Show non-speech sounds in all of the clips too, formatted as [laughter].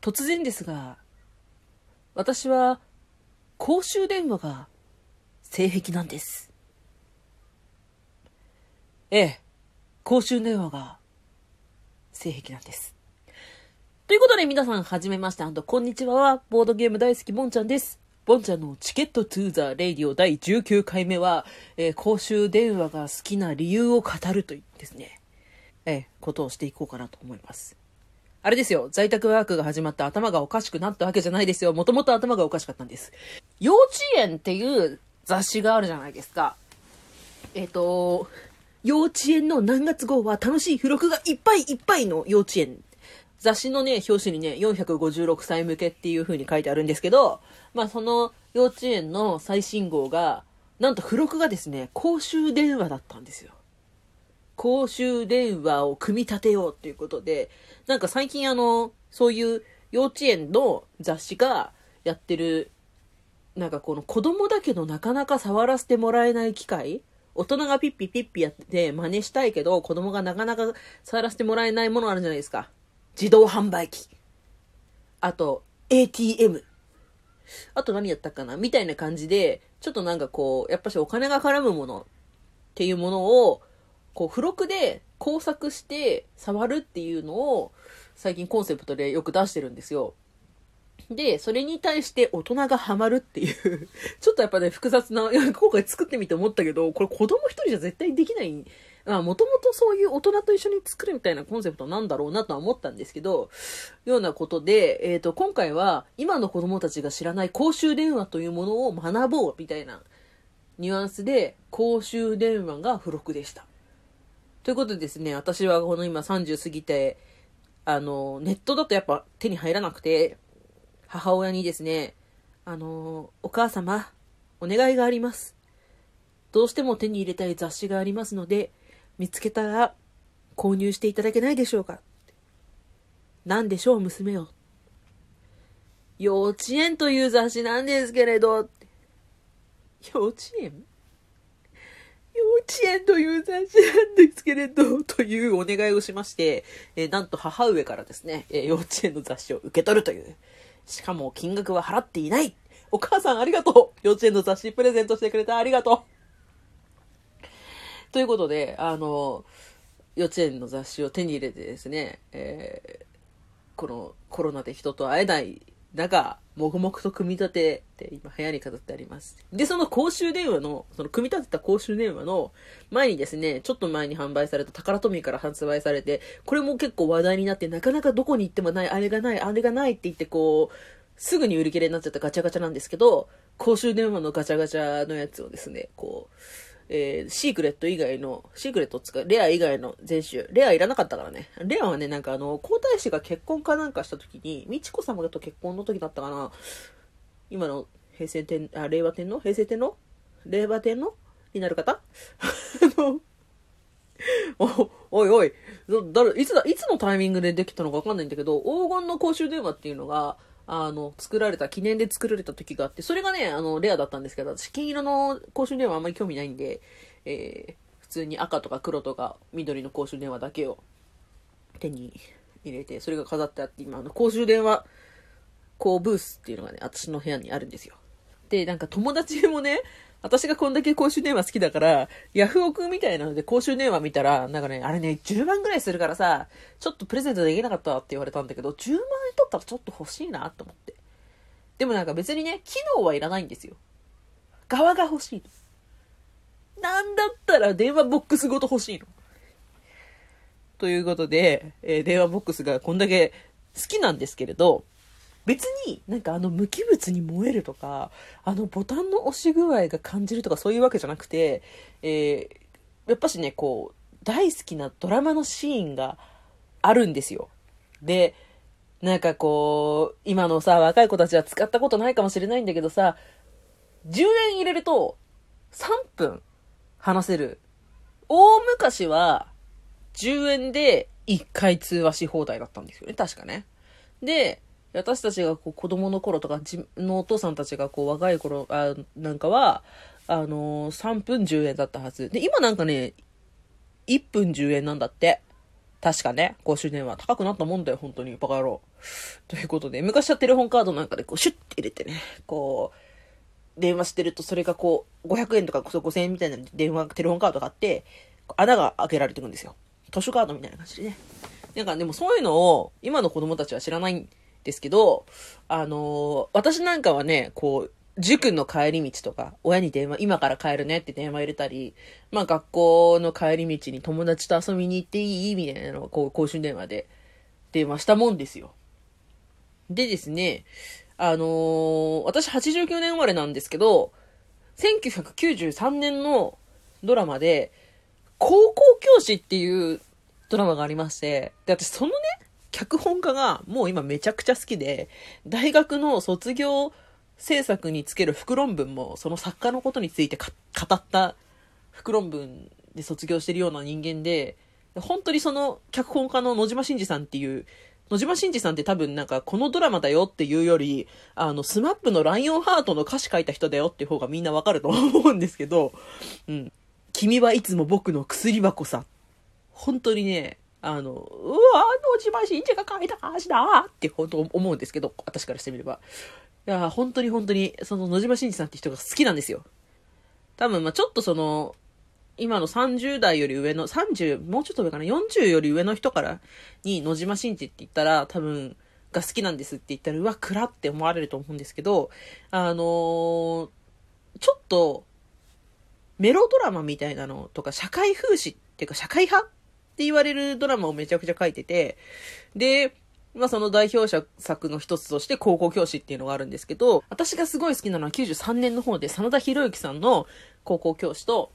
突然ですが、私は公衆電話が性癖なんです。ええ、公衆電話が性癖なんです。ということで皆さん、はじめまして、こんにちはは。ボードゲーム大好き、ボンちゃんです。ボンちゃんのチケットトゥーザーレイディオ第19回目は、えー、公衆電話が好きな理由を語るというですね、えー、ことをしていこうかなと思います。あれですよ、在宅ワークが始まって頭がおかしくなったわけじゃないですよ。もともと頭がおかしかったんです。幼稚園っていう雑誌があるじゃないですか。えっ、ー、と、幼稚園の何月号は楽しい付録がいっぱいいっぱいの幼稚園雑誌のね、表紙にね、456歳向けっていう風に書いてあるんですけど、まあその幼稚園の最新号が、なんと付録がですね、公衆電話だったんですよ。公衆電話を組み立てようっていうことで、なんか最近あの、そういう幼稚園の雑誌がやってる、なんかこの子供だけどなかなか触らせてもらえない機会大人がピッピピッピやって真似したいけど子供がなかなか触らせてもらえないものあるじゃないですか。自動販売機。あと、ATM。あと何やったかな？みたいな感じで、ちょっとなんかこう、やっぱしお金が絡むものっていうものを、こう、付録で工作して触るっていうのを、最近コンセプトでよく出してるんですよ。で、それに対して大人がハマるっていう [laughs] ちょっとやっぱね、複雑な、今回作ってみて思ったけど、これ子供一人じゃ絶対できないまあ、もともとそういう大人と一緒に作るみたいなコンセプトなんだろうなとは思ったんですけど、ようなことで、えっ、ー、と、今回は今の子供たちが知らない公衆電話というものを学ぼうみたいなニュアンスで公衆電話が付録でした。ということでですね、私はこの今30過ぎて、あの、ネットだとやっぱ手に入らなくて、母親にですね、あの、お母様、お願いがあります。どうしても手に入れたい雑誌がありますので、見つけたら購入していただけないでしょうか何でしょう、娘よ。幼稚園という雑誌なんですけれど、幼稚園？幼稚園という雑誌なんですけれど、というお願いをしまして、えー、なんと母上からですね、えー、幼稚園の雑誌を受け取るという。しかも金額は払っていない。お母さんありがとう幼稚園の雑誌プレゼントしてくれてありがとうということで、あの、幼稚園の雑誌を手に入れてですね、えー、このコロナで人と会えない中、もぐもぐと組み立てて今部屋に飾ってあります。で、その公衆電話の、その組み立てた公衆電話の前にですね、ちょっと前に販売された宝トミーから発売されて、これも結構話題になって、なかなかどこに行ってもない、あれがない、あれがないって言ってこう、すぐに売り切れになっちゃったガチャガチャなんですけど、公衆電話のガチャガチャのやつをですね、こう、えー、シークレット以外の、シークレット使う、レア以外の全種、レアいらなかったからね。レアはね、なんかあの、皇太子が結婚かなんかした時に、美智子様と結婚の時だったかな、今の平成天、あ、令和天皇？平成天皇？令和天皇？になる方？あの、お、おいおい、誰、いつだ、いつのタイミングでできたのかわかんないんだけど、黄金の公衆電話っていうのが、あの、作られた、記念で作られた時があって、それがね、あの、レアだったんですけど、私、金色の公衆電話あんまり興味ないんで、えー、普通に赤とか黒とか緑の公衆電話だけを手に入れて、それが飾ってあって、今、あの、公衆電話、こう、ブースっていうのがね、私の部屋にあるんですよ。で、なんか友達もね、私がこんだけ公衆電話好きだから、ヤフオクみたいなので公衆電話見たら、なんかね、あれね、10万ぐらいするからさ、ちょっとプレゼントできなかったって言われたんだけど、10万円取ったらちょっと欲しいなと思って。でもなんか別にね、機能はいらないんですよ。側が欲しいの。なんだったら電話ボックスごと欲しいの。ということで、えー、電話ボックスがこんだけ好きなんですけれど、別になんかあの無機物に燃えるとか、あのボタンの押し具合が感じるとかそういうわけじゃなくて、えー、やっぱしね、こう、大好きなドラマのシーンがあるんですよ。で、なんかこう、今のさ、若い子たちは使ったことないかもしれないんだけどさ、10円入れると3分話せる。大昔は10円で1回通話し放題だったんですよね、確かね。で、私たちがこう子供の頃とか、自のお父さんたちがこう若い頃あなんかは、あのー、3分10円だったはず。で、今なんかね、1分10円なんだって。確かね、公衆電話高くなったもんだよ、本当に。バカ野郎。ということで、昔はテレホンカードなんかでこう、シュッて入れてね、こう、電話してると、それがこう、500円とか5000円みたいな電話、テレホンカードがあって、穴が開けられてくんですよ。図書カードみたいな感じでね。なんかでもそういうのを、今の子供たちは知らないですけど、あの、私なんかはね、こう、塾の帰り道とか、親に電話、今から帰るねって電話入れたり、まあ学校の帰り道に友達と遊びに行っていいみたいなのを、こう、公衆電話で電話したもんですよ。でですね、あのー、私89年生まれなんですけど、1993年のドラマで、高校教師っていうドラマがありまして、で、私そのね、脚本家がもう今めちゃくちゃ好きで、大学の卒業制作につける副論文も、その作家のことについて語った副論文で卒業してるような人間で、本当にその脚本家の野島真司さんっていう、野島真司さんって多分なんかこのドラマだよっていうより、あの、 SMAPのライオンハートの歌詞書いた人だよっていう方がみんなわかると思うんですけど、うん。君はいつも僕の薬箱さ。本当にね、あの、うわ、野島真司が書いた歌詞だって本当思うんですけど、私からしてみれば。いや、本当に本当に、その野島真司さんって人が好きなんですよ。多分、まあちょっとその、今の30代より上の、30、もうちょっと上かな、40より上の人からに野島真司って言ったら、多分、が好きなんですって言ったら、うわ、暗って思われると思うんですけど、あのー、ちょっと、メロドラマみたいなのとか、社会風刺っていうか、社会派って言われるドラマをめちゃくちゃ書いてて、で、まあその代表者作の一つとして高校教師っていうのがあるんですけど、私がすごい好きなのは93年の方で真田広之さんの高校教師と、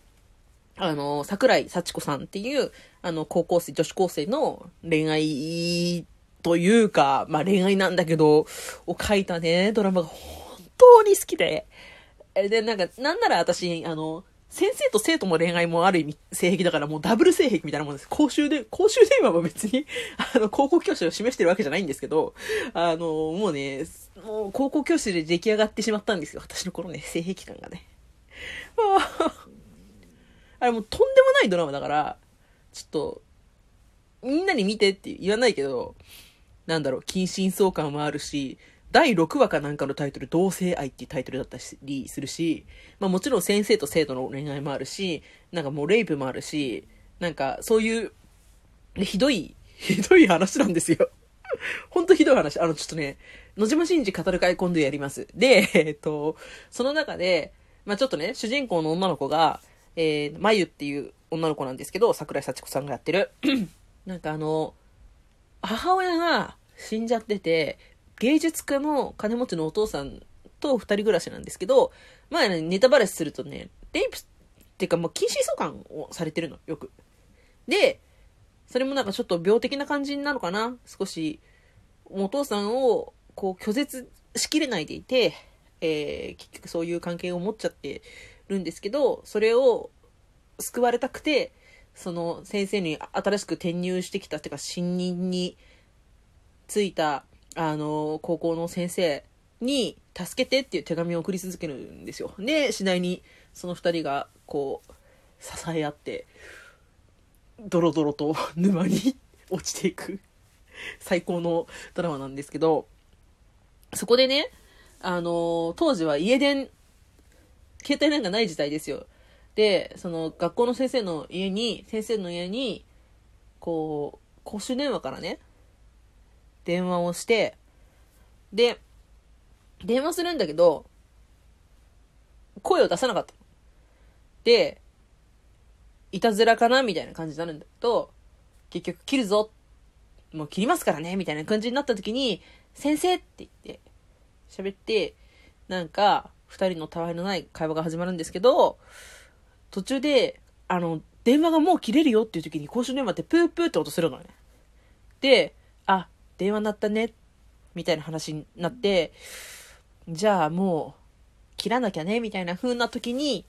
あの、桜井幸子さんっていう、あの、高校生、女子高生の恋愛というか、まあ恋愛なんだけど、を書いたね、ドラマが本当に好きで。で、なんか、なんなら私、あの、先生と生徒も恋愛もある意味性癖だからもうダブル性癖みたいなもんです。公衆で、公衆電話は別に、[laughs] あの、高校教師を示してるわけじゃないんですけど、あの、もうね、もう高校教師で出来上がってしまったんですよ。私の頃ね、性癖感がね。[laughs] あれもうとんでもないドラマだから、ちょっと、みんなに見てって言わないけど、なんだろう、近親相関もあるし、第6話かなんかのタイトル、同性愛っていうタイトルだったりするし、まあもちろん先生と生徒の恋愛もあるし、なんかもうレイプもあるし、なんかそういう、ひどい、[laughs] ひどい話なんですよ。[laughs] ほんとひどい話。あの、ちょっとね、野島真司語る会今度やります。で、えっと、その中で、まあちょっとね、主人公の女の子が、えー、まゆっていう女の子なんですけど、桜井幸子さんがやってる。[clears throat] なんかあの、母親が死んじゃってて、芸術家の金持ちのお父さんと二人暮らしなんですけど、まあ、ね、ネタバレするとね、レイプっていうかもう禁止相関をされてるの、よく。で、それもなんかちょっと病的な感じなのかな？少し、お父さんをこう拒絶しきれないでいて、えー、結局そういう関係を持っちゃってるんですけど、それを救われたくて、その先生に新しく転入してきたっていうか、新任についたあの、高校の先生に助けてっていう手紙を送り続けるんですよ。で、次第にその二人がこう、支え合って、ドロドロと [laughs] 沼に [laughs] 落ちていく最高のドラマなんですけど、そこでね、あの、当時は家電、携帯なんかない時代ですよ。で、その学校の先生の家に、先生の家に、こう、公衆電話からね、電話をして、で、電話するんだけど、声を出さなかった。で、いたずらかなみたいな感じになるんだけど、結局切るぞ。もう切りますからねみたいな感じになった時に、先生って言って、喋って、なんか、二人のたわいのない会話が始まるんですけど、途中で、あの、電話がもう切れるよっていう時に公衆電話ってプープーって音するのね。で、電話鳴ったね、みたいな話になって、じゃあもう、切らなきゃね、みたいな風な時に、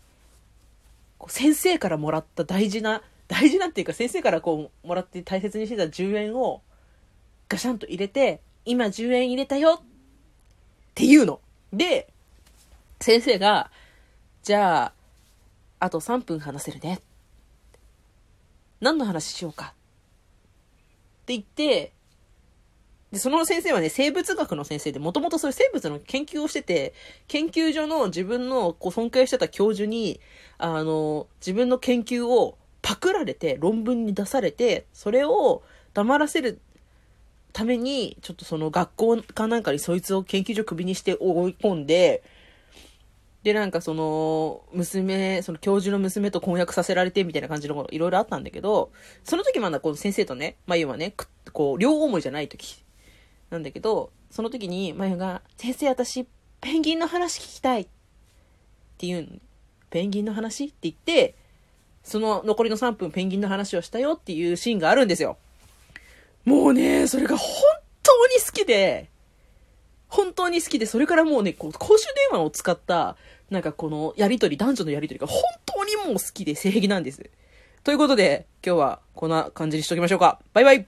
先生からもらった大事な、大事なっていうか先生からこう、もらって大切にしてた10円を、ガシャンと入れて、今10円入れたよっていうの。で、先生が、じゃあ、あと3分話せるね。何の話しようかって言って、で、その先生はね、生物学の先生で、もともとそういう生物の研究をしてて、研究所の自分のこう尊敬してた教授に、あの、自分の研究をパクられて、論文に出されて、それを黙らせるために、ちょっとその学校かなんかにそいつを研究所首にして追い込んで、で、なんかその、娘、その教授の娘と婚約させられてみたいな感じのこといろいろあったんだけど、その時まだこの先生とね、まゆはね、こう、両思いじゃない時なんだけど、その時にまゆが、先生私、ペンギンの話聞きたいって言うペンギンの話？って言って、その残りの3分ペンギンの話をしたよっていうシーンがあるんですよ。もうね、それが本当に好きで、本当に好きで、それからもうね、こう、公衆電話を使った、なんかこのやりとり、男女のやりとりが本当にもう好きで性癖なんです。ということで、今日はこんな感じにしときましょうか。バイバイ